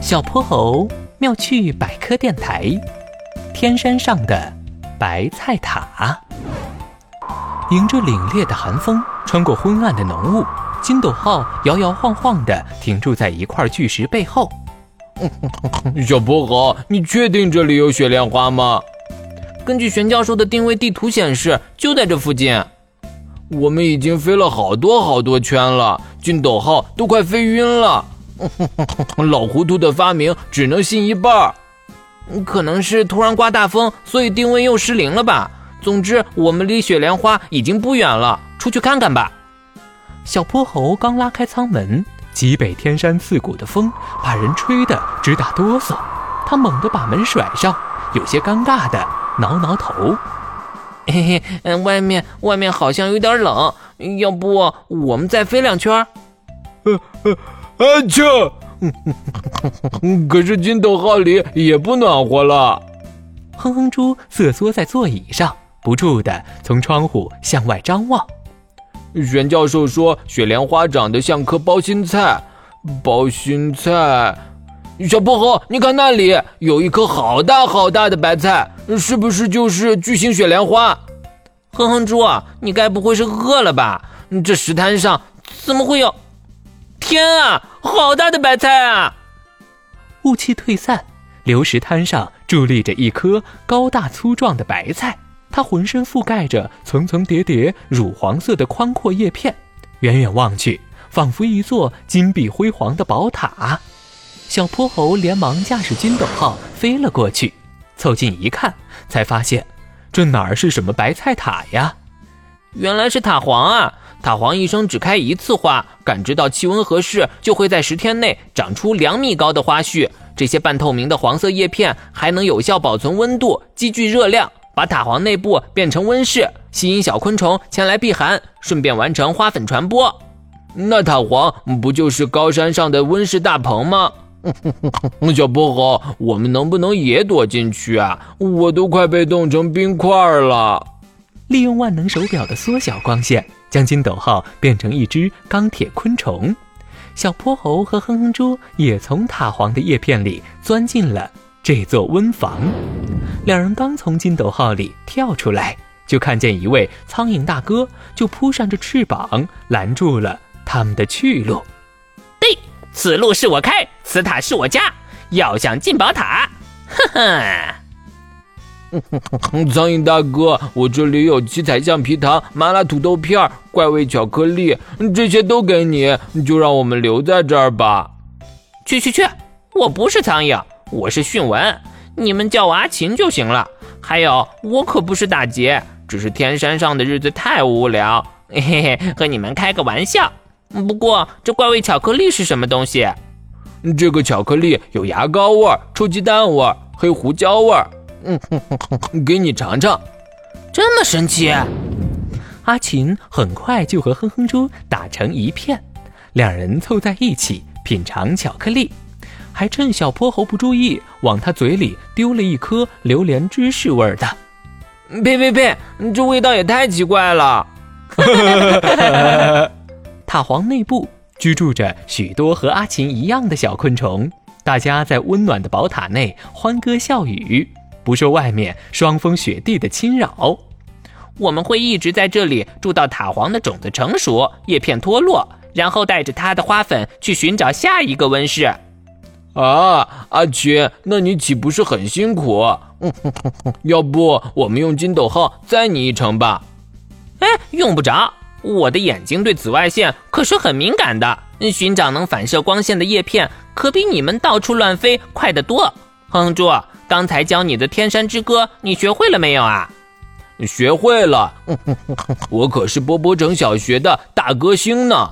小泼猴妙趣百科电台，天山上的白菜塔。迎着凛冽的寒风，穿过昏暗的浓雾，金斗号摇摇晃晃地停住在一块巨石背后。小泼猴，你确定这里有雪莲花吗？根据玄教授的定位地图显示，就在这附近。我们已经飞了好多好多圈了，金斗号都快飞晕了。老糊涂的发明只能信一半儿，可能是突然刮大风，所以定位又失灵了吧。总之，我们离雪莲花已经不远了，出去看看吧。小泼猴刚拉开舱门，极北天山刺骨的风把人吹得直打哆嗦。他猛地把门甩上，有些尴尬的挠挠头。嘿嘿，嗯，外面外面好像有点冷，要不我们再飞两圈？呃呃，啊啾！可是金斗号里也不暖和了。哼哼猪瑟缩在座椅上，不住地从窗户向外张望。玄教授说，雪莲花长得像颗包心菜，包心菜。小泼猴，你看那里有一颗好大好大的白菜，是不是就是巨型雪莲花？哼哼猪，你该不会是饿了吧？这石滩上怎么会有？天啊，好大的白菜啊！雾气退散，流石滩上伫立着一颗高大粗壮的白菜，它浑身覆盖着层层叠叠乳黄色的宽阔叶片，远远望去，仿佛一座金碧辉煌的宝塔。小泼猴连忙驾驶筋斗号飞了过去，凑近一看，才发现这哪儿是什么白菜塔呀？原来是塔黄啊！塔黄一生只开一次花，感知到气温合适，就会在十天内长出两米高的花序。这些半透明的黄色叶片还能有效保存温度，积聚热量，把塔黄内部变成温室，吸引小昆虫前来避寒，顺便完成花粉传播。那塔黄不就是高山上的温室大棚吗？小泼猴，我们能不能也躲进去啊？我都快被冻成冰块了。利用万能手表的缩小光线，将金斗号变成一只钢铁昆虫。小泼猴和哼哼猪也从塔黄的叶片里钻进了这座温房。两人刚从金斗号里跳出来，就看见一位苍蝇大哥，就扑扇着翅膀拦住了他们的去路。对此路是我开，此塔是我家。要想进宝塔，哼哼！苍蝇大哥，我这里有七彩橡皮糖、麻辣土豆片、怪味巧克力，这些都给你，就让我们留在这儿吧。去去去！我不是苍蝇，我是迅文，你们叫我阿琴就行了。还有，我可不是打劫，只是天山上的日子太无聊，嘿嘿，和你们开个玩笑。不过，这怪味巧克力是什么东西？这个巧克力有牙膏味、臭鸡蛋味、黑胡椒味。嗯，给你尝尝，这么神奇！阿琴很快就和哼哼猪打成一片，两人凑在一起品尝巧克力，还趁小泼猴不注意，往他嘴里丢了一颗榴莲芝士味的。呸呸呸！这味道也太奇怪了。塔黄内部居住着许多和阿琴一样的小昆虫，大家在温暖的宝塔内欢歌笑语，不受外面霜风雪地的侵扰。我们会一直在这里住到塔黄的种子成熟、叶片脱落，然后带着它的花粉去寻找下一个温室。啊，阿奇，那你岂不是很辛苦？要不我们用金斗号载你一程吧？哎，用不着。我的眼睛对紫外线可是很敏感的，寻找能反射光线的叶片可比你们到处乱飞快得多。哼猪，刚才教你的《天山之歌》，你学会了没有啊？学会了，我可是波波城小学的大歌星呢。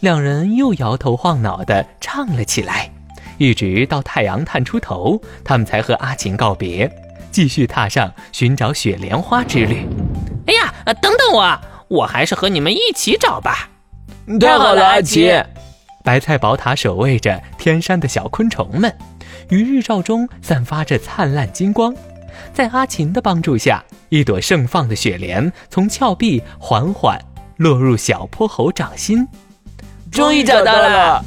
两人又摇头晃脑的唱了起来，一直到太阳探出头，他们才和阿琴告别，继续踏上寻找雪莲花之旅。哎呀，等等我！我还是和你们一起找吧。太好了，阿奇！白菜宝塔守卫着天山的小昆虫们，于日照中散发着灿烂金光。在阿琴的帮助下，一朵盛放的雪莲从峭壁缓缓落入小泼猴掌心。终于找到了。